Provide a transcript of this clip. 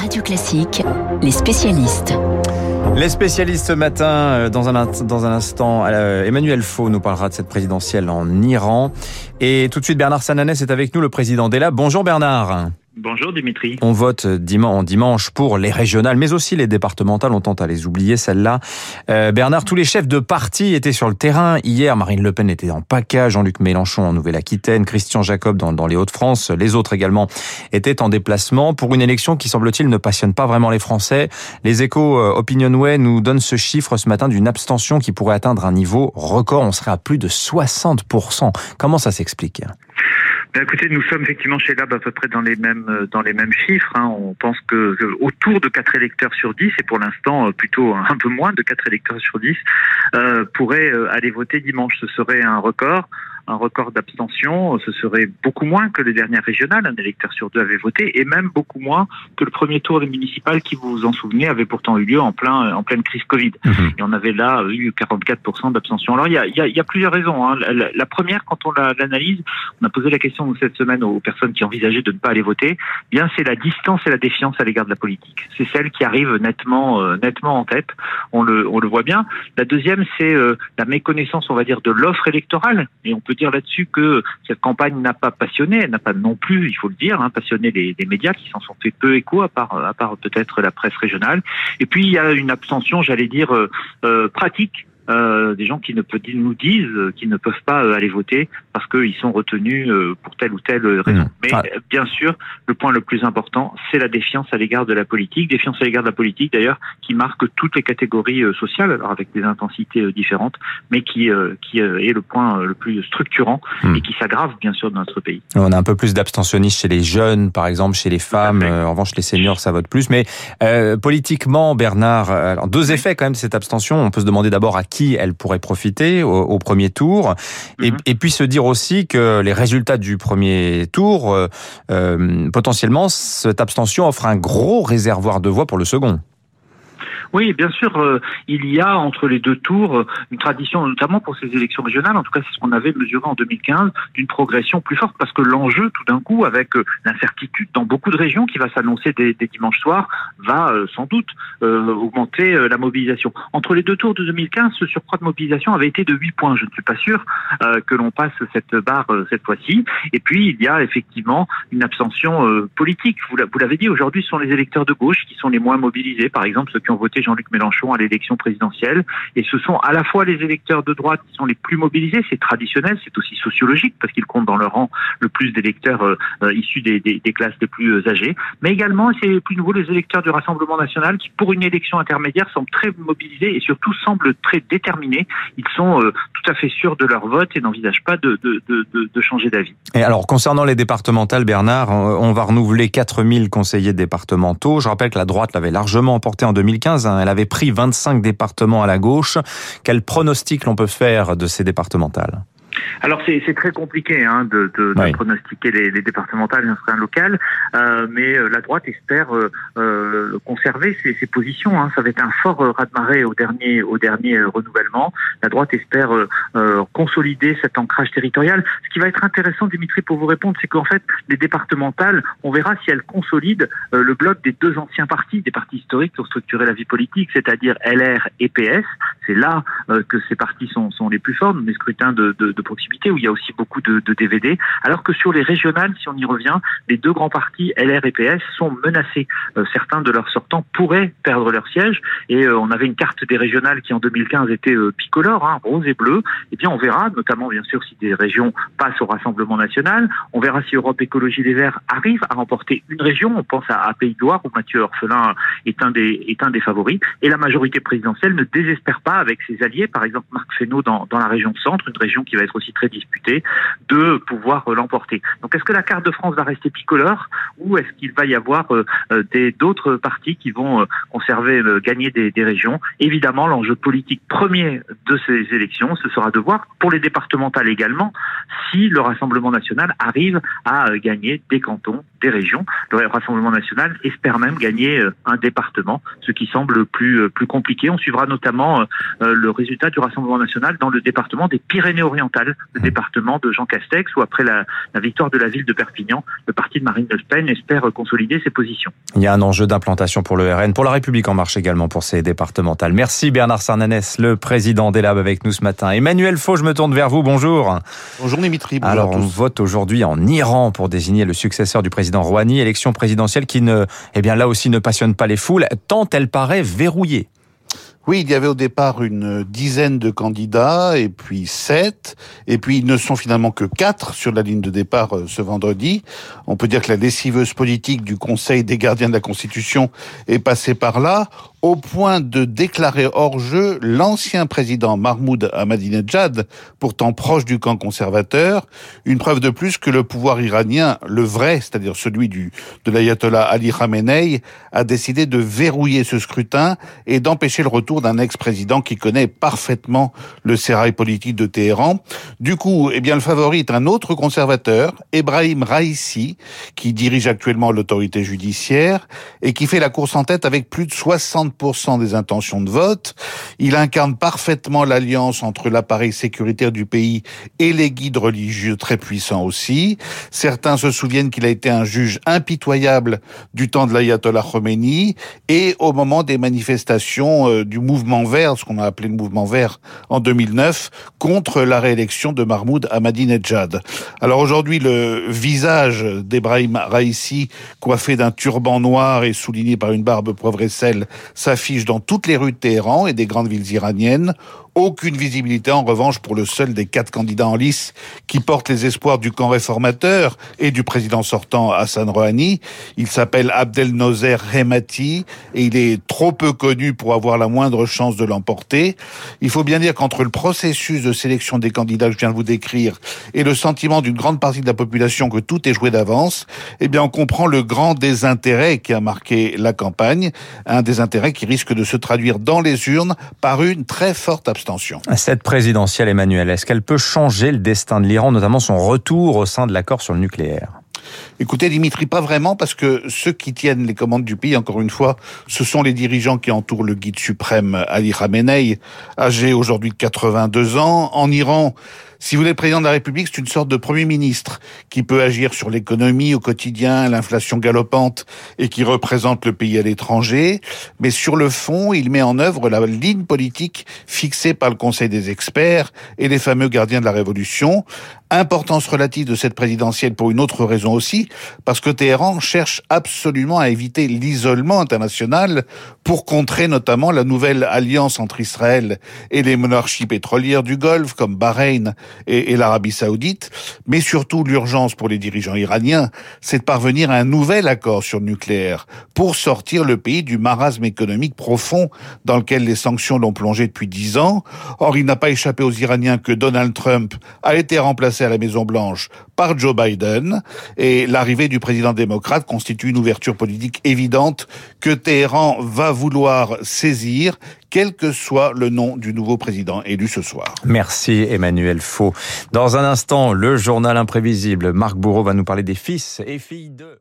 Radio Classique, les spécialistes. Les spécialistes ce matin, euh, dans un, instant, euh, Emmanuel Faux nous parlera de cette présidentielle en Iran. Et tout de suite, Bernard Sananès est avec nous, le président d'ELA. Bonjour Bernard. Bonjour Dimitri. On vote dimanche pour les régionales, mais aussi les départementales. On tente à les oublier, celles-là. Euh, Bernard, tous les chefs de parti étaient sur le terrain. Hier, Marine Le Pen était en PACA, Jean-Luc Mélenchon en Nouvelle-Aquitaine, Christian Jacob dans, dans les Hauts-de-France. Les autres également étaient en déplacement pour une élection qui, semble-t-il, ne passionne pas vraiment les Français. Les échos euh, Opinionway nous donnent ce chiffre ce matin d'une abstention qui pourrait atteindre un niveau record. On serait à plus de 60%. Comment ça s'explique? Écoutez, nous sommes effectivement chez Lab à peu près dans les mêmes euh, dans les mêmes chiffres. Hein. On pense que, autour de 4 électeurs sur 10, et pour l'instant euh, plutôt un peu moins de 4 électeurs sur 10, euh, pourraient euh, aller voter dimanche. Ce serait un record un record d'abstention, ce serait beaucoup moins que les dernières régionales. Un électeur sur deux avait voté et même beaucoup moins que le premier tour des municipales qui, vous vous en souvenez, avait pourtant eu lieu en plein en pleine crise Covid. Mhm. Et on avait là eu 44% d'abstention. Alors il y a, y, a, y a, plusieurs raisons. Hein. La, première, quand on l'analyse, on a posé la question cette semaine aux personnes qui envisageaient de ne pas aller voter. Eh bien, c'est la distance et la défiance à l'égard de la politique. C'est celle qui arrive nettement, euh, nettement en tête. On le, on le voit bien. La deuxième, c'est euh, la méconnaissance, on va dire, de l'offre électorale. Et on peut dire là-dessus que cette campagne n'a pas passionné, elle n'a pas non plus, il faut le dire, hein, passionné les, médias qui s'en sont fait peu écho, à part, à part peut-être la presse régionale. Et puis il y a une abstention, j'allais dire, euh, euh pratique euh, des gens qui ne nous disent euh, qu'ils ne peuvent pas euh, aller voter parce qu'ils sont retenus pour telle ou telle raison. Mmh. Mais bien sûr, le point le plus important, c'est la défiance à l'égard de la politique, défiance à l'égard de la politique d'ailleurs, qui marque toutes les catégories sociales, alors avec des intensités différentes, mais qui, qui est le point le plus structurant mmh. et qui s'aggrave bien sûr dans notre pays. On a un peu plus d'abstentionnistes chez les jeunes, par exemple, chez les femmes. en revanche, les seniors, ça vote plus. Mais euh, politiquement, Bernard, alors deux effets quand même de cette abstention. On peut se demander d'abord à qui elle pourrait profiter au, premier tour, et, mhm. et, puis se dire aussi que les résultats du premier tour, euh, euh, potentiellement, cette abstention offre un gros réservoir de voix pour le second. Oui, bien sûr, euh, il y a entre les deux tours euh, une tradition, notamment pour ces élections régionales, en tout cas c'est ce qu'on avait mesuré en 2015, d'une progression plus forte, parce que l'enjeu, tout d'un coup, avec euh, l'incertitude dans beaucoup de régions qui va s'annoncer des, dimanches soirs, va sans doute augmenter la mobilisation. Entre les deux tours de 2015, ce surcroît de mobilisation avait été de 8 points. Je ne suis pas sûr que l'on passe cette barre cette fois-ci. Et puis, il y a effectivement une abstention politique. Vous l'avez dit, aujourd'hui, ce sont les électeurs de gauche qui sont les moins mobilisés, par exemple ceux qui ont voté Jean-Luc Mélenchon à l'élection présidentielle. Et ce sont à la fois les électeurs de droite qui sont les plus mobilisés, c'est traditionnel, c'est aussi sociologique parce qu'ils comptent dans leur rang le plus d'électeurs euh, euh, issus des, classes les plus euh, âgées. Mais également, c'est plus nouveau, les électeurs du Rassemblement national qui, pour une élection intermédiaire, semblent très mobilisés et surtout semblent très déterminés. Ils sont tout à fait sûrs de leur vote et n'envisagent pas de, de changer d'avis. Et alors, concernant les départementales, Bernard, on va renouveler 4000 conseillers départementaux. Je rappelle que la droite l'avait largement emporté en 2015. Hein. Elle avait pris 25 départements à la gauche. Quel pronostic l'on peut faire de ces départementales? Alors c'est très compliqué hein, de, de, de pronostiquer les, les, départementales et un local, euh, mais euh, la droite espère euh, euh, conserver ses, ses positions. Hein. Ça va être un fort euh, raz-de-marée au dernier au dernier renouvellement. La droite espère consolider cet ancrage territorial. Ce qui va être intéressant, Dimitri, pour vous répondre, c'est qu'en fait les départementales, on verra si elles consolident le bloc des deux anciens partis, des partis historiques qui ont structuré la vie politique, c'est-à-dire LR et PS. C'est là que ces partis sont, sont les plus forts. Dans les scrutins de, de, de proximité où il y a aussi beaucoup de, DVD. Alors que sur les régionales, si on y revient, les deux grands partis, LR et PS, sont menacés. Euh, certains de leurs sortants pourraient perdre leur siège. Et euh, on avait une carte des régionales qui en 2015 était euh, bicolore, hein, rose et bleu. Eh bien, on verra, notamment bien sûr si des régions passent au Rassemblement national. On verra si Europe Écologie Les Verts arrive à remporter une région. On pense à, Pays de Loire où Mathieu Orphelin est un des favoris. Et la majorité présidentielle ne désespère pas avec ses alliés, par exemple Marc Fesneau dans la région centre, une région qui va être aussi très disputée, de pouvoir euh, l'emporter. Donc est-ce que la carte de France va rester bicolore ou est-ce qu'il va y avoir euh, euh, d'autres partis qui vont conserver, gagner des, des régions? Évidemment, l'enjeu politique premier de ces élections, ce sera de voir pour les départementales également si le Rassemblement national arrive à gagner des cantons des régions. Le Rassemblement national espère même gagner un département, ce qui semble plus plus compliqué. On suivra notamment le résultat du Rassemblement national dans le département des Pyrénées-Orientales, le département de Jean Castex, où après la, la victoire de la ville de Perpignan, le parti de Marine Le Pen espère consolider ses positions. Il y a un enjeu d'implantation pour le RN, pour la République en marche également pour ces départementales. Merci Bernard Sarnanès, le président des Labs avec nous ce matin. Emmanuel Faux, je me tourne vers vous. Bonjour. Bonjour Dimitri. Bonjour Alors on vote aujourd'hui en Iran pour désigner le successeur du président Rouhani, élection présidentielle qui ne, eh bien là aussi ne passionne pas les foules, tant elle paraît verrouillée. Oui, il y avait au départ une dizaine de candidats, et puis sept, et puis ils ne sont finalement que quatre sur la ligne de départ euh, ce vendredi. On peut dire que la lessiveuse politique du Conseil des gardiens de la Constitution est passée par là au point de déclarer hors jeu l'ancien président Mahmoud Ahmadinejad, pourtant proche du camp conservateur, une preuve de plus que le pouvoir iranien, le vrai, c'est-à-dire celui du, de l'ayatollah Ali Khamenei, a décidé de verrouiller ce scrutin et d'empêcher le retour d'un ex-président qui connaît parfaitement le sérail politique de Téhéran. Du coup, eh bien, le favori est un autre conservateur, Ebrahim Raisi, qui dirige actuellement l'autorité judiciaire et qui fait la course en tête avec plus de 60 des intentions de vote. Il incarne parfaitement l'alliance entre l'appareil sécuritaire du pays et les guides religieux très puissants aussi. Certains se souviennent qu'il a été un juge impitoyable du temps de l'ayatollah Khomeini et au moment des manifestations euh, du mouvement vert, ce qu'on a appelé le mouvement vert en 2009, contre la réélection de Mahmoud Ahmadinejad. Alors aujourd'hui, le visage d'Ebrahim Raisi, coiffé d'un turban noir et souligné par une barbe poivre et sel, s'affiche dans toutes les rues de Téhéran et des grandes villes iraniennes aucune visibilité en revanche pour le seul des quatre candidats en lice qui portent les espoirs du camp réformateur et du président sortant Hassan Rouhani. Il s'appelle Abdel Nozer Hemati et il est trop peu connu pour avoir la moindre chance de l'emporter. Il faut bien dire qu'entre le processus de sélection des candidats que je viens de vous décrire et le sentiment d'une grande partie de la population que tout est joué d'avance, eh bien on comprend le grand désintérêt qui a marqué la campagne, un désintérêt qui risque de se traduire dans les urnes par une très forte abstention. Cette présidentielle, Emmanuel, est-ce qu'elle peut changer le destin de l'Iran, notamment son retour au sein de l'accord sur le nucléaire? Écoutez, Dimitri, pas vraiment, parce que ceux qui tiennent les commandes du pays, encore une fois, ce sont les dirigeants qui entourent le guide suprême Ali Khamenei, âgé aujourd'hui de 82 ans. En Iran, si vous êtes président de la République, c'est une sorte de premier ministre qui peut agir sur l'économie au quotidien, l'inflation galopante et qui représente le pays à l'étranger. Mais sur le fond, il met en œuvre la ligne politique fixée par le Conseil des experts et les fameux gardiens de la Révolution. Importance relative de cette présidentielle pour une autre raison aussi, parce que Téhéran cherche absolument à éviter l'isolement international pour contrer notamment la nouvelle alliance entre Israël et les monarchies pétrolières du Golfe comme Bahreïn et, l'Arabie saoudite, mais surtout l'urgence pour les dirigeants iraniens, c'est de parvenir à un nouvel accord sur le nucléaire pour sortir le pays du marasme économique profond dans lequel les sanctions l'ont plongé depuis dix ans. Or, il n'a pas échappé aux Iraniens que Donald Trump a été remplacé à la Maison Blanche par Joe Biden et l'arrivée du président démocrate constitue une ouverture politique évidente que Téhéran va vouloir saisir quel que soit le nom du nouveau président élu ce soir. Merci Emmanuel Faux. Dans un instant, le journal imprévisible. Marc Bourreau va nous parler des fils et filles de...